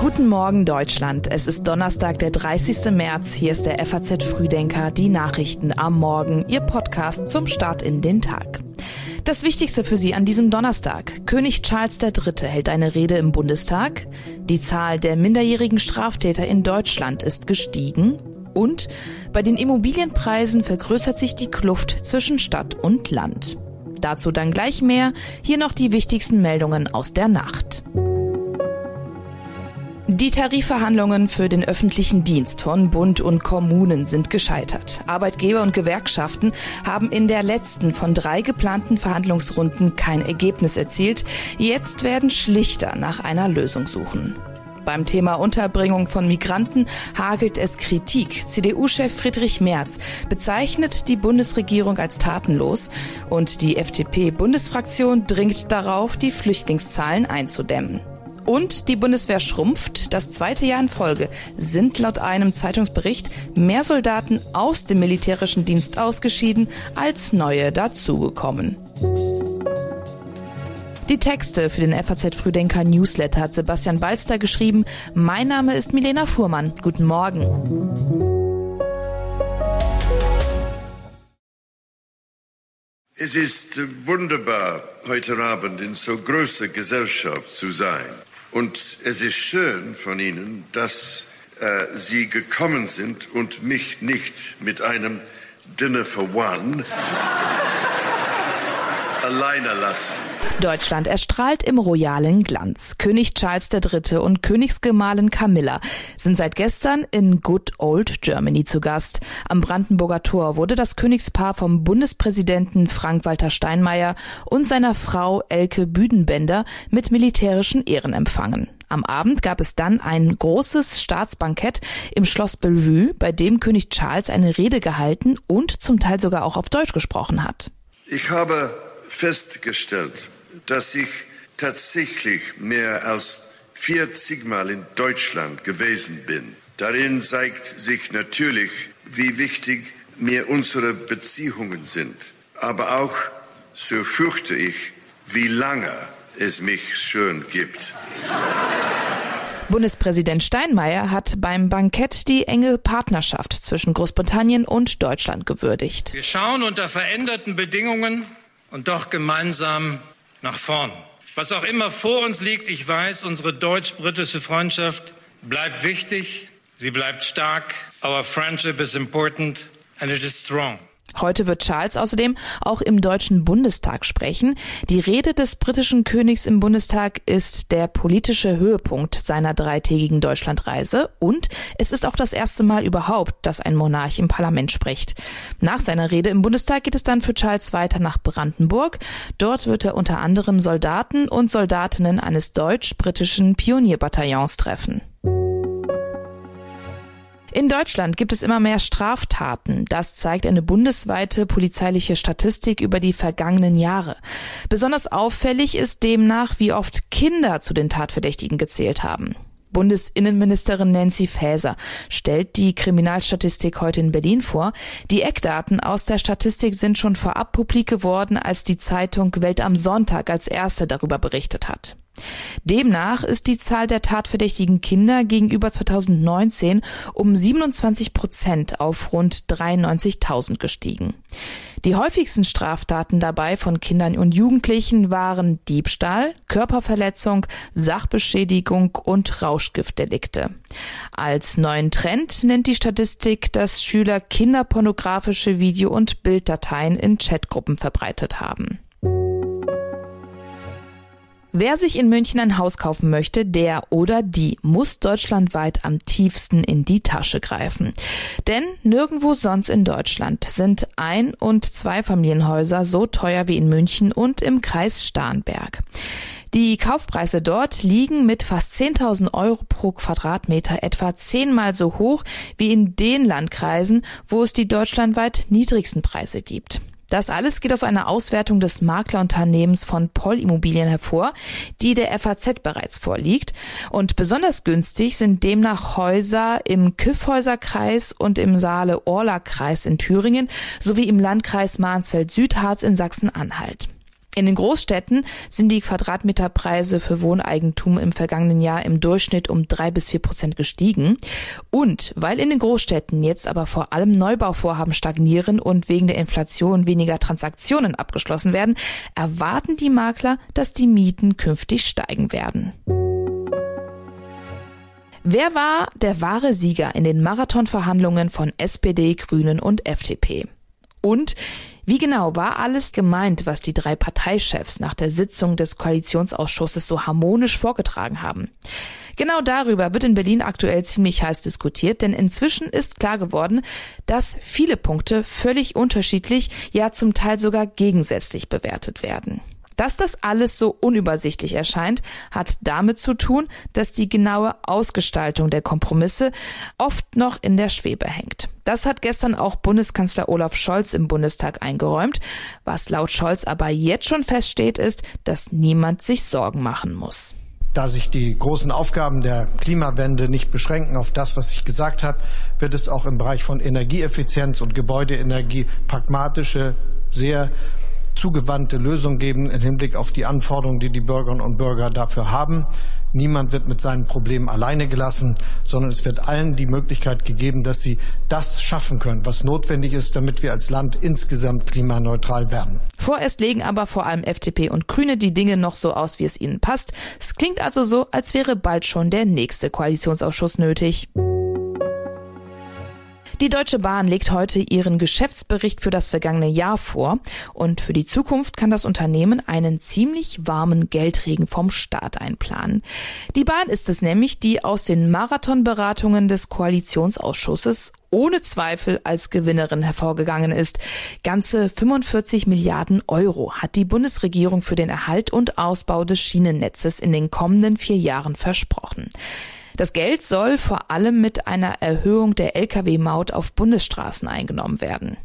Guten Morgen Deutschland. Es ist Donnerstag, der 30. März. Hier ist der FAZ Frühdenker, die Nachrichten am Morgen, Ihr Podcast zum Start in den Tag. Das Wichtigste für Sie an diesem Donnerstag. König Charles III. hält eine Rede im Bundestag. Die Zahl der minderjährigen Straftäter in Deutschland ist gestiegen. Und bei den Immobilienpreisen vergrößert sich die Kluft zwischen Stadt und Land. Dazu dann gleich mehr. Hier noch die wichtigsten Meldungen aus der Nacht. Die Tarifverhandlungen für den öffentlichen Dienst von Bund und Kommunen sind gescheitert. Arbeitgeber und Gewerkschaften haben in der letzten von drei geplanten Verhandlungsrunden kein Ergebnis erzielt. Jetzt werden Schlichter nach einer Lösung suchen. Beim Thema Unterbringung von Migranten hagelt es Kritik. CDU-Chef Friedrich Merz bezeichnet die Bundesregierung als tatenlos und die FDP-Bundesfraktion dringt darauf, die Flüchtlingszahlen einzudämmen. Und die Bundeswehr schrumpft. Das zweite Jahr in Folge sind laut einem Zeitungsbericht mehr Soldaten aus dem militärischen Dienst ausgeschieden, als neue dazugekommen. Die Texte für den FAZ Frühdenker Newsletter hat Sebastian Balster geschrieben. Mein Name ist Milena Fuhrmann. Guten Morgen. Es ist wunderbar, heute Abend in so großer Gesellschaft zu sein. Und es ist schön von Ihnen, dass äh, Sie gekommen sind und mich nicht mit einem Dinner for One alleine lassen. Deutschland erstrahlt im royalen Glanz. König Charles III. und Königsgemahlin Camilla sind seit gestern in Good Old Germany zu Gast. Am Brandenburger Tor wurde das Königspaar vom Bundespräsidenten Frank-Walter Steinmeier und seiner Frau Elke Büdenbender mit militärischen Ehren empfangen. Am Abend gab es dann ein großes Staatsbankett im Schloss Bellevue, bei dem König Charles eine Rede gehalten und zum Teil sogar auch auf Deutsch gesprochen hat. Ich habe festgestellt, dass ich tatsächlich mehr als 40 Mal in Deutschland gewesen bin. Darin zeigt sich natürlich, wie wichtig mir unsere Beziehungen sind. Aber auch, so fürchte ich, wie lange es mich schon gibt. Bundespräsident Steinmeier hat beim Bankett die enge Partnerschaft zwischen Großbritannien und Deutschland gewürdigt. Wir schauen unter veränderten Bedingungen und doch gemeinsam nach vorn. Was auch immer vor uns liegt, ich weiß, unsere deutsch-britische Freundschaft bleibt wichtig, sie bleibt stark. Our friendship is important and it is strong. Heute wird Charles außerdem auch im Deutschen Bundestag sprechen. Die Rede des britischen Königs im Bundestag ist der politische Höhepunkt seiner dreitägigen Deutschlandreise und es ist auch das erste Mal überhaupt, dass ein Monarch im Parlament spricht. Nach seiner Rede im Bundestag geht es dann für Charles weiter nach Brandenburg. Dort wird er unter anderem Soldaten und Soldatinnen eines deutsch-britischen Pionierbataillons treffen. In Deutschland gibt es immer mehr Straftaten. Das zeigt eine bundesweite polizeiliche Statistik über die vergangenen Jahre. Besonders auffällig ist demnach, wie oft Kinder zu den Tatverdächtigen gezählt haben. Bundesinnenministerin Nancy Faeser stellt die Kriminalstatistik heute in Berlin vor. Die Eckdaten aus der Statistik sind schon vorab publik geworden, als die Zeitung Welt am Sonntag als erste darüber berichtet hat. Demnach ist die Zahl der tatverdächtigen Kinder gegenüber 2019 um 27 Prozent auf rund 93.000 gestiegen. Die häufigsten Straftaten dabei von Kindern und Jugendlichen waren Diebstahl, Körperverletzung, Sachbeschädigung und Rauschgiftdelikte. Als neuen Trend nennt die Statistik, dass Schüler kinderpornografische Video- und Bilddateien in Chatgruppen verbreitet haben. Wer sich in München ein Haus kaufen möchte, der oder die muss deutschlandweit am tiefsten in die Tasche greifen. Denn nirgendwo sonst in Deutschland sind Ein- und Zweifamilienhäuser so teuer wie in München und im Kreis Starnberg. Die Kaufpreise dort liegen mit fast 10.000 Euro pro Quadratmeter etwa zehnmal so hoch wie in den Landkreisen, wo es die deutschlandweit niedrigsten Preise gibt. Das alles geht aus einer Auswertung des Maklerunternehmens von Poll Immobilien hervor, die der FAZ bereits vorliegt. Und besonders günstig sind demnach Häuser im Kyffhäuserkreis und im Saale-Orla-Kreis in Thüringen sowie im Landkreis Mansfeld-Südharz in Sachsen-Anhalt. In den Großstädten sind die Quadratmeterpreise für Wohneigentum im vergangenen Jahr im Durchschnitt um drei bis vier Prozent gestiegen. Und weil in den Großstädten jetzt aber vor allem Neubauvorhaben stagnieren und wegen der Inflation weniger Transaktionen abgeschlossen werden, erwarten die Makler, dass die Mieten künftig steigen werden. Wer war der wahre Sieger in den Marathonverhandlungen von SPD, Grünen und FDP? Und wie genau war alles gemeint, was die drei Parteichefs nach der Sitzung des Koalitionsausschusses so harmonisch vorgetragen haben? Genau darüber wird in Berlin aktuell ziemlich heiß diskutiert, denn inzwischen ist klar geworden, dass viele Punkte völlig unterschiedlich, ja zum Teil sogar gegensätzlich bewertet werden. Dass das alles so unübersichtlich erscheint, hat damit zu tun, dass die genaue Ausgestaltung der Kompromisse oft noch in der Schwebe hängt. Das hat gestern auch Bundeskanzler Olaf Scholz im Bundestag eingeräumt. Was laut Scholz aber jetzt schon feststeht, ist, dass niemand sich Sorgen machen muss. Da sich die großen Aufgaben der Klimawende nicht beschränken auf das, was ich gesagt habe, wird es auch im Bereich von Energieeffizienz und Gebäudeenergie pragmatische, sehr zugewandte Lösung geben im Hinblick auf die Anforderungen, die die Bürgerinnen und Bürger dafür haben. Niemand wird mit seinen Problemen alleine gelassen, sondern es wird allen die Möglichkeit gegeben, dass sie das schaffen können, was notwendig ist, damit wir als Land insgesamt klimaneutral werden. Vorerst legen aber vor allem FDP und Grüne die Dinge noch so aus, wie es ihnen passt. Es klingt also so, als wäre bald schon der nächste Koalitionsausschuss nötig. Die Deutsche Bahn legt heute ihren Geschäftsbericht für das vergangene Jahr vor und für die Zukunft kann das Unternehmen einen ziemlich warmen Geldregen vom Staat einplanen. Die Bahn ist es nämlich, die aus den Marathonberatungen des Koalitionsausschusses ohne Zweifel als Gewinnerin hervorgegangen ist. Ganze 45 Milliarden Euro hat die Bundesregierung für den Erhalt und Ausbau des Schienennetzes in den kommenden vier Jahren versprochen. Das Geld soll vor allem mit einer Erhöhung der Lkw-Maut auf Bundesstraßen eingenommen werden.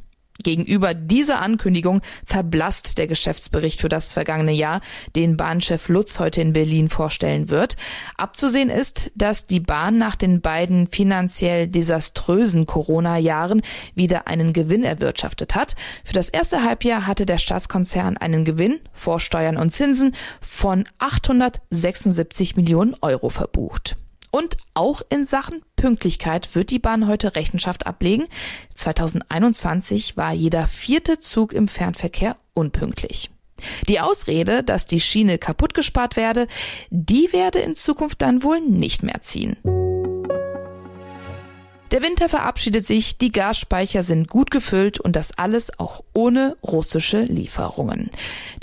Gegenüber dieser Ankündigung verblasst der Geschäftsbericht für das vergangene Jahr, den Bahnchef Lutz heute in Berlin vorstellen wird. Abzusehen ist, dass die Bahn nach den beiden finanziell desaströsen Corona-Jahren wieder einen Gewinn erwirtschaftet hat. Für das erste Halbjahr hatte der Staatskonzern einen Gewinn vor Steuern und Zinsen von 876 Millionen Euro verbucht. Und auch in Sachen Pünktlichkeit wird die Bahn heute Rechenschaft ablegen. 2021 war jeder vierte Zug im Fernverkehr unpünktlich. Die Ausrede, dass die Schiene kaputt gespart werde, die werde in Zukunft dann wohl nicht mehr ziehen. Der Winter verabschiedet sich, die Gasspeicher sind gut gefüllt und das alles auch ohne russische Lieferungen.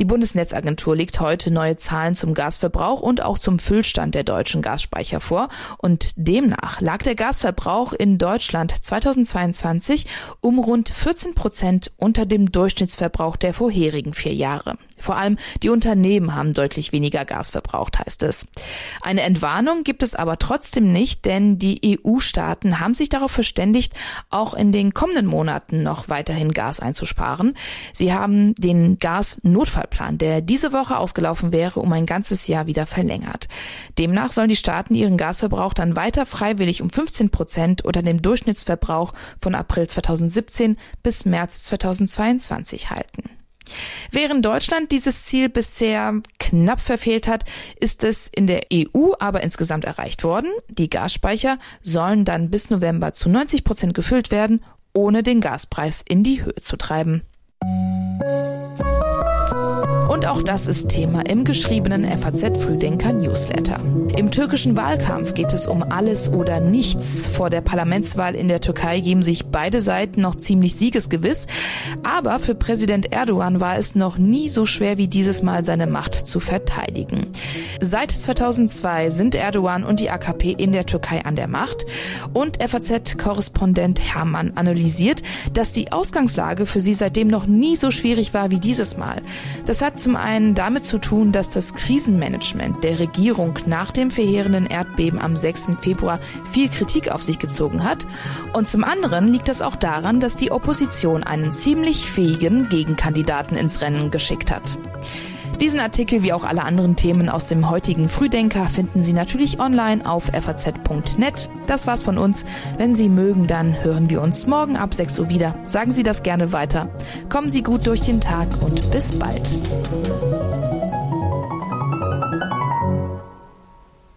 Die Bundesnetzagentur legt heute neue Zahlen zum Gasverbrauch und auch zum Füllstand der deutschen Gasspeicher vor und demnach lag der Gasverbrauch in Deutschland 2022 um rund 14 Prozent unter dem Durchschnittsverbrauch der vorherigen vier Jahre. Vor allem die Unternehmen haben deutlich weniger Gas verbraucht, heißt es. Eine Entwarnung gibt es aber trotzdem nicht, denn die EU-Staaten haben sich darauf verständigt, auch in den kommenden Monaten noch weiterhin Gas einzusparen. Sie haben den Gasnotfallplan, der diese Woche ausgelaufen wäre, um ein ganzes Jahr wieder verlängert. Demnach sollen die Staaten ihren Gasverbrauch dann weiter freiwillig um 15 Prozent oder dem Durchschnittsverbrauch von April 2017 bis März 2022 halten. Während Deutschland dieses Ziel bisher knapp verfehlt hat, ist es in der EU aber insgesamt erreicht worden. Die Gasspeicher sollen dann bis November zu 90 Prozent gefüllt werden, ohne den Gaspreis in die Höhe zu treiben. Und auch das ist Thema im geschriebenen FAZ Frühdenker Newsletter. Im türkischen Wahlkampf geht es um alles oder nichts. Vor der Parlamentswahl in der Türkei geben sich beide Seiten noch ziemlich siegesgewiss. Aber für Präsident Erdogan war es noch nie so schwer wie dieses Mal seine Macht zu verteidigen. Seit 2002 sind Erdogan und die AKP in der Türkei an der Macht. Und FAZ-Korrespondent Hermann analysiert, dass die Ausgangslage für sie seitdem noch nie so schwierig war wie dieses Mal. Das hat zum einen damit zu tun, dass das Krisenmanagement der Regierung nach dem verheerenden Erdbeben am 6. Februar viel Kritik auf sich gezogen hat. Und zum anderen liegt das auch daran, dass die Opposition einen ziemlich fähigen Gegenkandidaten ins Rennen geschickt hat. Diesen Artikel wie auch alle anderen Themen aus dem heutigen Frühdenker finden Sie natürlich online auf faz.net. Das war's von uns. Wenn Sie mögen, dann hören wir uns morgen ab 6 Uhr wieder. Sagen Sie das gerne weiter. Kommen Sie gut durch den Tag und bis bald.